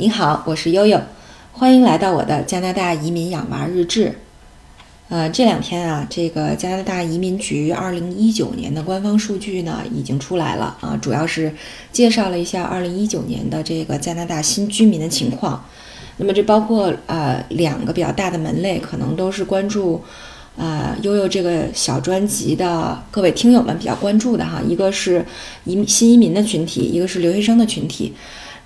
你好，我是悠悠，欢迎来到我的加拿大移民养娃日志。呃，这两天啊，这个加拿大移民局二零一九年的官方数据呢已经出来了啊，主要是介绍了一下二零一九年的这个加拿大新居民的情况。那么这包括呃两个比较大的门类，可能都是关注啊悠悠这个小专辑的各位听友们比较关注的哈，一个是移新移民的群体，一个是留学生的群体。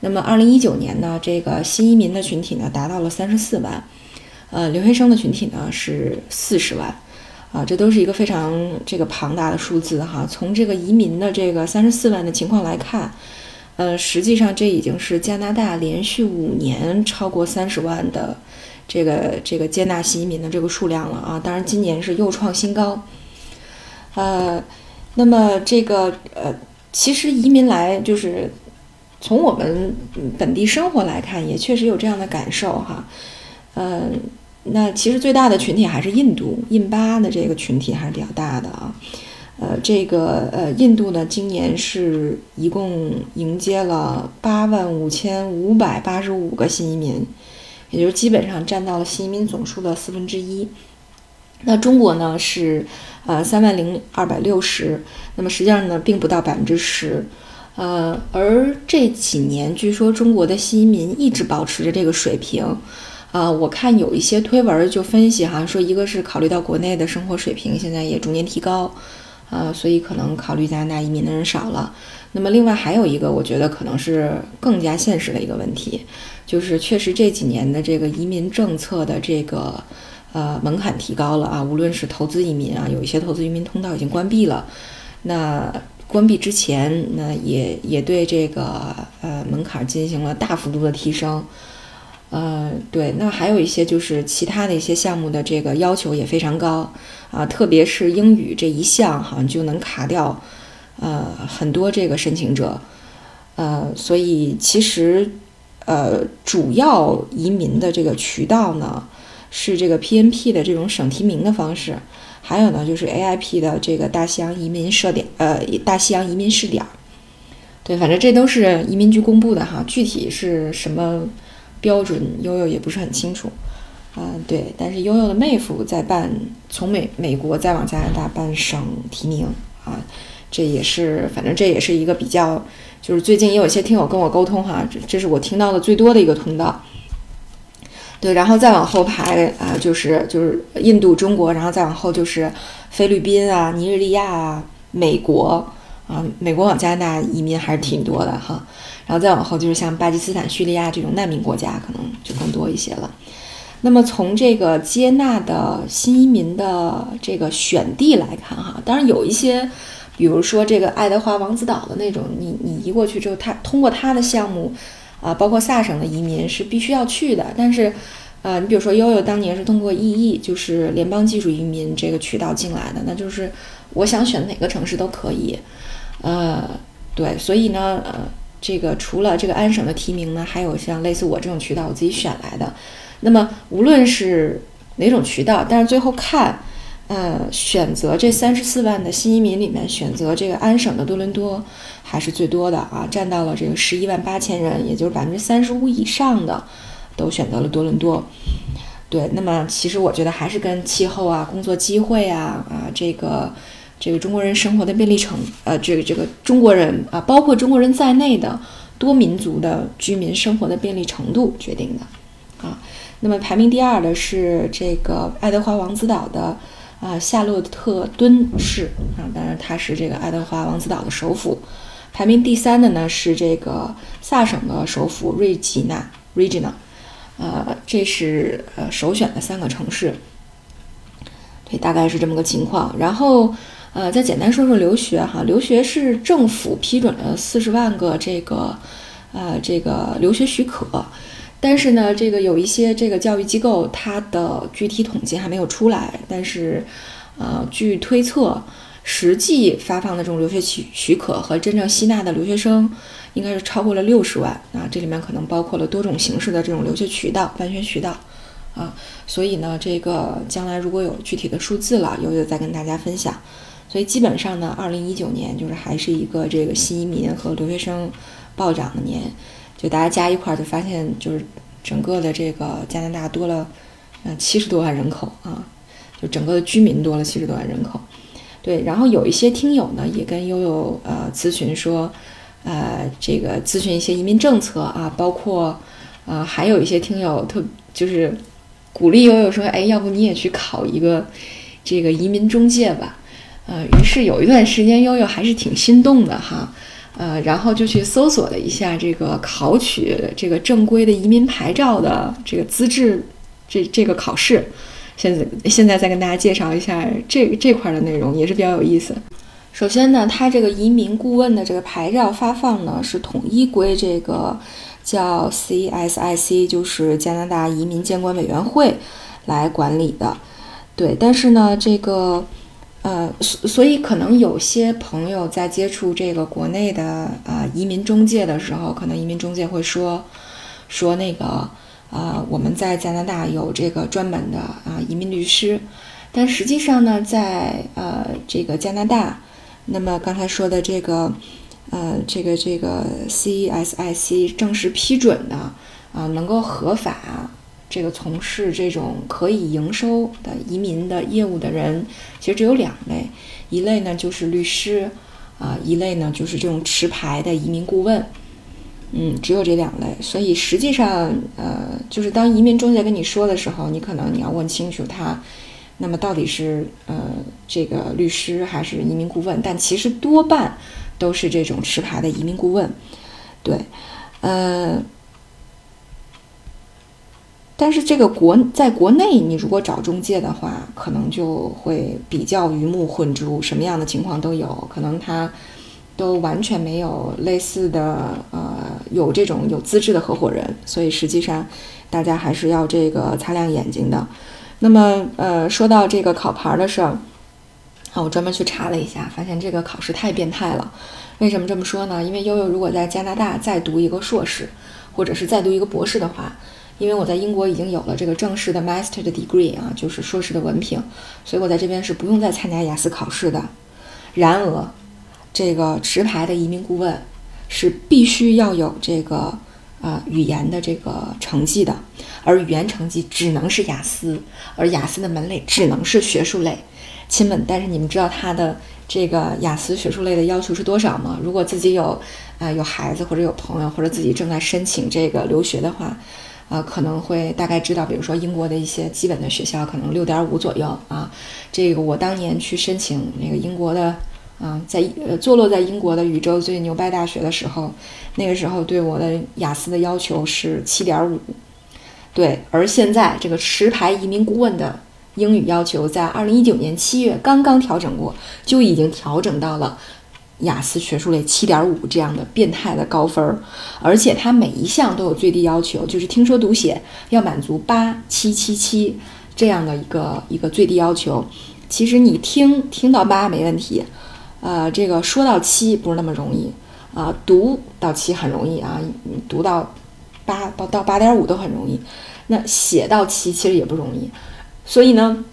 那么，二零一九年呢，这个新移民的群体呢达到了三十四万，呃，留学生的群体呢是四十万，啊，这都是一个非常这个庞大的数字哈。从这个移民的这个三十四万的情况来看，呃，实际上这已经是加拿大连续五年超过三十万的这个这个接纳新移民的这个数量了啊。当然，今年是又创新高，呃，那么这个呃，其实移民来就是。从我们本地生活来看，也确实有这样的感受哈。呃，那其实最大的群体还是印度，印巴的这个群体还是比较大的啊。呃，这个呃，印度呢，今年是一共迎接了八万五千五百八十五个新移民，也就是基本上占到了新移民总数的四分之一。那中国呢是呃三万零二百六十，那么实际上呢并不到百分之十。呃，而这几年，据说中国的新移民一直保持着这个水平。啊，我看有一些推文就分析哈，说一个是考虑到国内的生活水平现在也逐年提高，呃，所以可能考虑加拿大移民的人少了。那么另外还有一个，我觉得可能是更加现实的一个问题，就是确实这几年的这个移民政策的这个呃门槛提高了啊，无论是投资移民啊，有一些投资移民通道已经关闭了，那。关闭之前，那也也对这个呃门槛进行了大幅度的提升，呃，对，那还有一些就是其他的一些项目的这个要求也非常高啊，特别是英语这一项，好像就能卡掉呃很多这个申请者，呃，所以其实呃主要移民的这个渠道呢是这个 PNP 的这种省提名的方式。还有呢，就是 AIP 的这个大西洋移民设点，呃，大西洋移民试点，对，反正这都是移民局公布的哈，具体是什么标准，悠悠也不是很清楚，嗯，对，但是悠悠的妹夫在办，从美美国再往加拿大办省提名啊，这也是，反正这也是一个比较，就是最近也有一些听友跟我沟通哈，这这是我听到的最多的一个通道。对，然后再往后排啊，就是就是印度、中国，然后再往后就是菲律宾啊、尼日利亚啊、美国啊，美国往加拿大移民还是挺多的哈。然后再往后就是像巴基斯坦、叙利亚这种难民国家，可能就更多一些了。那么从这个接纳的新移民的这个选地来看哈，当然有一些，比如说这个爱德华王子岛的那种，你你移过去之后，他通过他的项目。啊，包括萨省的移民是必须要去的，但是，呃，你比如说悠悠当年是通过 EE，就是联邦技术移民这个渠道进来的，那就是我想选哪个城市都可以，呃，对，所以呢，呃，这个除了这个安省的提名呢，还有像类似我这种渠道我自己选来的，那么无论是哪种渠道，但是最后看。呃，选择这三十四万的新移民里面，选择这个安省的多伦多还是最多的啊，占到了这个十一万八千人，也就是百分之三十五以上的都选择了多伦多。对，那么其实我觉得还是跟气候啊、工作机会啊、啊这个这个中国人生活的便利程，呃，这个这个中国人啊，包括中国人在内的多民族的居民生活的便利程度决定的啊。那么排名第二的是这个爱德华王子岛的。啊，夏洛特敦市啊，当然它是这个爱德华王子岛的首府。排名第三的呢是这个萨省的首府瑞吉纳 （Regional）。呃，这是呃首选的三个城市。对，大概是这么个情况。然后呃，再简单说说留学哈，留学是政府批准了四十万个这个呃这个留学许可。但是呢，这个有一些这个教育机构，它的具体统计还没有出来。但是，呃，据推测，实际发放的这种留学许许可和真正吸纳的留学生，应该是超过了六十万啊。这里面可能包括了多种形式的这种留学渠道、办学渠道啊。所以呢，这个将来如果有具体的数字了，悠悠再跟大家分享。所以基本上呢，二零一九年就是还是一个这个新移民和留学生暴涨的年。就大家加一块儿就发现，就是整个的这个加拿大多了，嗯，七十多万人口啊，就整个的居民多了七十多万人口。对，然后有一些听友呢也跟悠悠呃咨询说，呃，这个咨询一些移民政策啊，包括呃还有一些听友特就是鼓励悠悠说，哎，要不你也去考一个这个移民中介吧。呃，于是有一段时间悠悠还是挺心动的哈。呃，然后就去搜索了一下这个考取这个正规的移民牌照的这个资质，这这个考试，现在现在再跟大家介绍一下这这块的内容，也是比较有意思。首先呢，它这个移民顾问的这个牌照发放呢，是统一归这个叫 CSIC，就是加拿大移民监管委员会来管理的。对，但是呢，这个。呃，所所以可能有些朋友在接触这个国内的啊移民中介的时候，可能移民中介会说说那个啊我们在加拿大有这个专门的啊移民律师，但实际上呢，在呃这个加拿大，那么刚才说的这个呃这个这个 CSIC 正式批准的啊能够合法。这个从事这种可以营收的移民的业务的人，其实只有两类，一类呢就是律师，啊，一类呢就是这种持牌的移民顾问，嗯，只有这两类。所以实际上，呃，就是当移民中介跟你说的时候，你可能你要问清楚他，那么到底是呃这个律师还是移民顾问？但其实多半都是这种持牌的移民顾问，对，呃。但是这个国在国内，你如果找中介的话，可能就会比较鱼目混珠，什么样的情况都有可能，他都完全没有类似的呃有这种有资质的合伙人，所以实际上大家还是要这个擦亮眼睛的。那么呃，说到这个考牌的事儿，啊，我专门去查了一下，发现这个考试太变态了。为什么这么说呢？因为悠悠如果在加拿大再读一个硕士，或者是再读一个博士的话。因为我在英国已经有了这个正式的 master 的 degree 啊，就是硕士的文凭，所以我在这边是不用再参加雅思考试的。然而，这个持牌的移民顾问是必须要有这个啊语言的这个成绩的，而语言成绩只能是雅思，而雅思的门类只能是学术类。亲们，但是你们知道他的这个雅思学术类的要求是多少吗？如果自己有啊有孩子或者有朋友或者自己正在申请这个留学的话。呃，可能会大概知道，比如说英国的一些基本的学校，可能六点五左右啊。这个我当年去申请那个英国的，啊，在呃坐落在英国的宇宙最牛掰大学的时候，那个时候对我的雅思的要求是七点五。对，而现在这个持牌移民顾问的英语要求，在二零一九年七月刚刚调整过，就已经调整到了。雅思学术类七点五这样的变态的高分儿，而且它每一项都有最低要求，就是听说读写要满足八七七七这样的一个一个最低要求。其实你听听到八没问题，呃，这个说到七不是那么容易啊，读到七很容易啊，读到八到到八点五都很容易，那写到七其实也不容易，所以呢。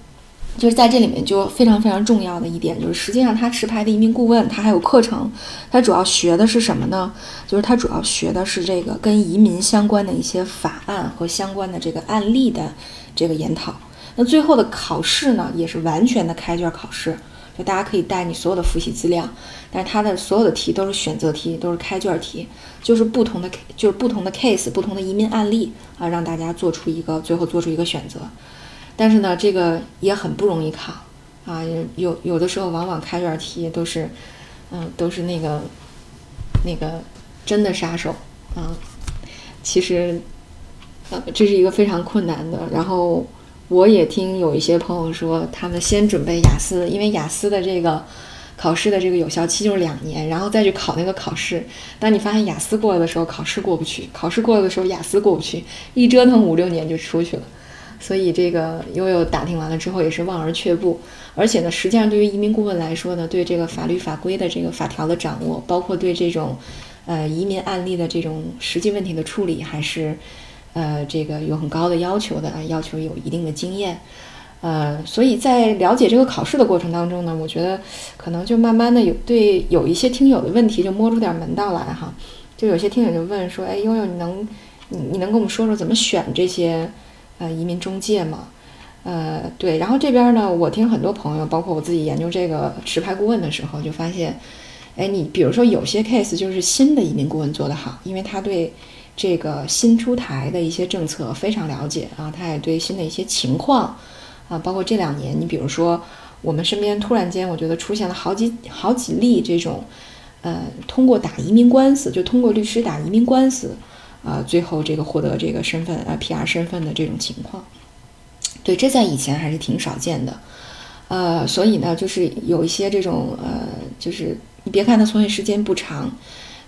就是在这里面就非常非常重要的一点，就是实际上他持牌的移民顾问，他还有课程，他主要学的是什么呢？就是他主要学的是这个跟移民相关的一些法案和相关的这个案例的这个研讨。那最后的考试呢，也是完全的开卷考试，就大家可以带你所有的复习资料，但是他的所有的题都是选择题，都是开卷题，就是不同的就是不同的 case，不同的移民案例啊，让大家做出一个最后做出一个选择。但是呢，这个也很不容易考啊，有有的时候往往开卷题都是，嗯，都是那个那个真的杀手啊。其实，呃，这是一个非常困难的。然后我也听有一些朋友说，他们先准备雅思，因为雅思的这个考试的这个有效期就是两年，然后再去考那个考试。当你发现雅思过了的时候，考试过不去；考试过了的时候，雅思过不去，一折腾五六年就出去了。所以这个悠悠打听完了之后也是望而却步，而且呢，实际上对于移民顾问来说呢，对这个法律法规的这个法条的掌握，包括对这种，呃，移民案例的这种实际问题的处理，还是，呃，这个有很高的要求的啊，要求有一定的经验，呃，所以在了解这个考试的过程当中呢，我觉得可能就慢慢的有对有一些听友的问题就摸出点门道来哈。就有些听友就问说，哎，悠悠，你能你你能跟我们说说怎么选这些呃移民中介嘛？呃，对，然后这边呢，我听很多朋友，包括我自己研究这个持牌顾问的时候，就发现，哎，你比如说有些 case 就是新的移民顾问做得好，因为他对这个新出台的一些政策非常了解啊，他也对新的一些情况啊，包括这两年，你比如说我们身边突然间，我觉得出现了好几好几例这种，呃，通过打移民官司，就通过律师打移民官司，啊，最后这个获得这个身份啊 PR 身份的这种情况。对，这在以前还是挺少见的，呃，所以呢，就是有一些这种呃，就是你别看他从业时间不长，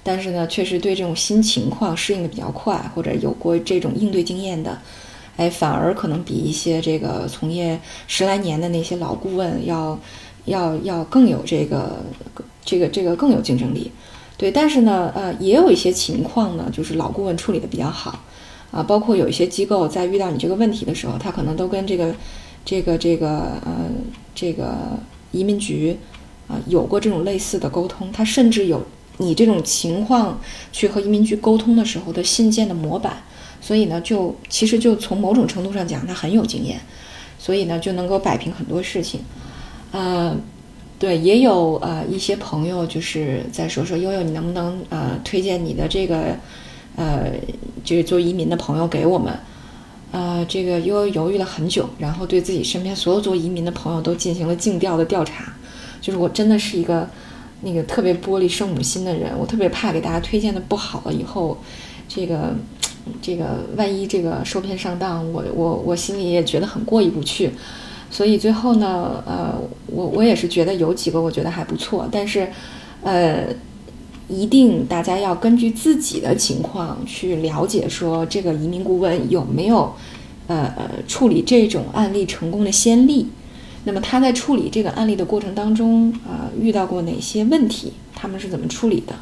但是呢，确实对这种新情况适应的比较快，或者有过这种应对经验的，哎，反而可能比一些这个从业十来年的那些老顾问要要要更有这个这个这个更有竞争力。对，但是呢，呃，也有一些情况呢，就是老顾问处理的比较好。啊，包括有一些机构在遇到你这个问题的时候，他可能都跟这个、这个、这个呃、这个移民局啊有过这种类似的沟通。他甚至有你这种情况去和移民局沟通的时候的信件的模板，所以呢，就其实就从某种程度上讲，他很有经验，所以呢就能够摆平很多事情。呃，对，也有呃一些朋友就是在说说悠悠，你能不能呃推荐你的这个。呃，就是做移民的朋友给我们，呃，这个悠悠犹豫了很久，然后对自己身边所有做移民的朋友都进行了尽调的调查。就是我真的是一个那个特别玻璃圣母心的人，我特别怕给大家推荐的不好了以后，这个这个万一这个受骗上当，我我我心里也觉得很过意不去。所以最后呢，呃，我我也是觉得有几个我觉得还不错，但是，呃。一定，大家要根据自己的情况去了解，说这个移民顾问有没有，呃，处理这种案例成功的先例。那么他在处理这个案例的过程当中，啊，遇到过哪些问题？他们是怎么处理的？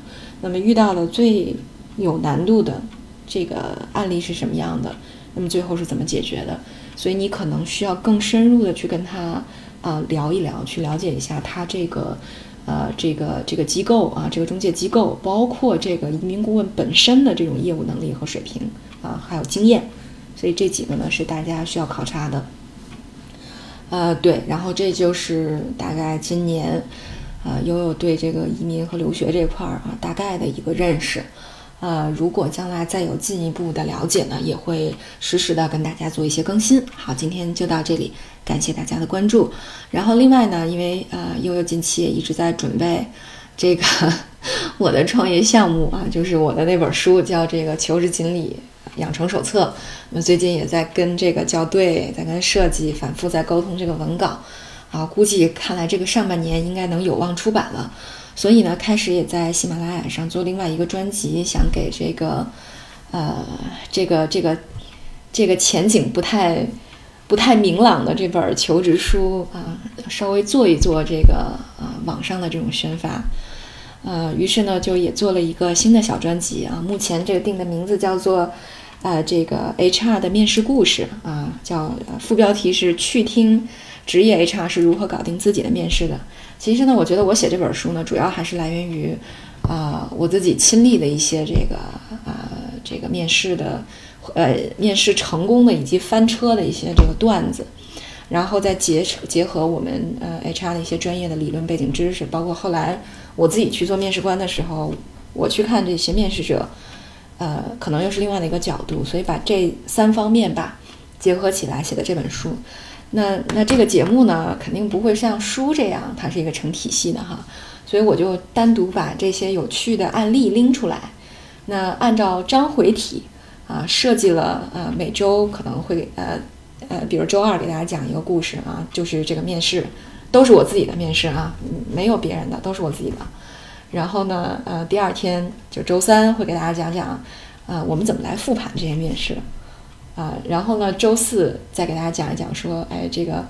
那么遇到了最有难度的这个案例是什么样的？那么最后是怎么解决的？所以你可能需要更深入的去跟他啊聊一聊，去了解一下他这个。呃，这个这个机构啊，这个中介机构，包括这个移民顾问本身的这种业务能力和水平啊，还有经验，所以这几个呢是大家需要考察的。呃，对，然后这就是大概今年，啊，悠悠对这个移民和留学这块儿啊，大概的一个认识。呃，如果将来再有进一步的了解呢，也会实时的跟大家做一些更新。好，今天就到这里，感谢大家的关注。然后另外呢，因为呃悠悠近期也一直在准备这个 我的创业项目啊，就是我的那本书叫这个求职锦鲤养成手册。那么最近也在跟这个校对，在跟设计反复在沟通这个文稿啊，估计看来这个上半年应该能有望出版了。所以呢，开始也在喜马拉雅上做另外一个专辑，想给这个，呃，这个这个这个前景不太不太明朗的这本求职书啊，稍微做一做这个啊网上的这种宣发，呃，于是呢，就也做了一个新的小专辑啊，目前这个定的名字叫做呃这个 HR 的面试故事啊，叫副标题是去听职业 HR 是如何搞定自己的面试的。其实呢，我觉得我写这本书呢，主要还是来源于，啊，我自己亲历的一些这个啊，这个面试的，呃，面试成功的以及翻车的一些这个段子，然后再结结合我们呃 HR 的一些专业的理论背景知识，包括后来我自己去做面试官的时候，我去看这些面试者，呃，可能又是另外的一个角度，所以把这三方面吧结合起来写的这本书。那那这个节目呢，肯定不会像书这样，它是一个成体系的哈，所以我就单独把这些有趣的案例拎出来，那按照章回体啊设计了呃每周可能会呃呃，比如周二给大家讲一个故事啊，就是这个面试都是我自己的面试啊，没有别人的，都是我自己的。然后呢，呃，第二天就周三会给大家讲讲，呃，我们怎么来复盘这些面试。啊，然后呢，周四再给大家讲一讲，说，哎，这个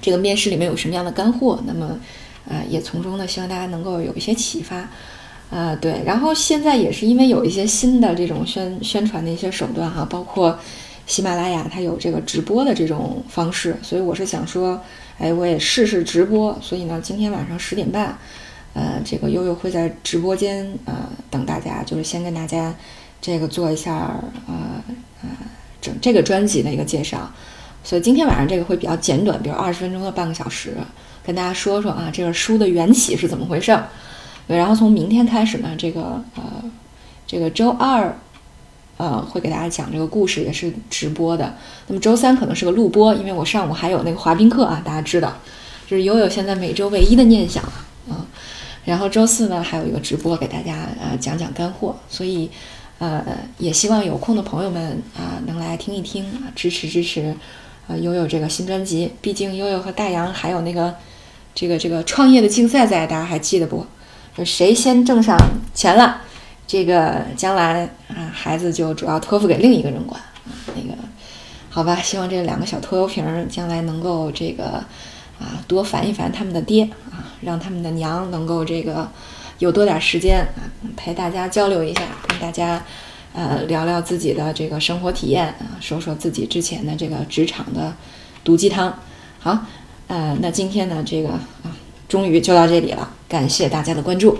这个面试里面有什么样的干货？那么，呃，也从中呢，希望大家能够有一些启发。啊，对。然后现在也是因为有一些新的这种宣宣传的一些手段哈，包括喜马拉雅它有这个直播的这种方式，所以我是想说，哎，我也试试直播。所以呢，今天晚上十点半，呃，这个悠悠会在直播间呃等大家，就是先跟大家这个做一下呃呃整这个专辑的一个介绍。所以今天晚上这个会比较简短，比如二十分钟到半个小时，跟大家说说啊这个书的缘起是怎么回事儿。对，然后从明天开始呢，这个呃这个周二呃会给大家讲这个故事，也是直播的。那么周三可能是个录播，因为我上午还有那个滑冰课啊，大家知道，就是悠悠现在每周唯一的念想啊。然后周四呢还有一个直播给大家呃讲讲干货，所以呃也希望有空的朋友们啊能来听一听啊，支持支持。啊，悠悠这个新专辑，毕竟悠悠和大洋还有那个这个这个创业的竞赛在，大家还记得不？就谁先挣上钱了，这个将来啊，孩子就主要托付给另一个人管啊。那个好吧，希望这两个小拖油瓶将来能够这个啊多烦一烦他们的爹啊，让他们的娘能够这个有多点时间啊陪大家交流一下，跟大家。呃，聊聊自己的这个生活体验啊，说说自己之前的这个职场的毒鸡汤。好，呃，那今天呢，这个啊，终于就到这里了，感谢大家的关注。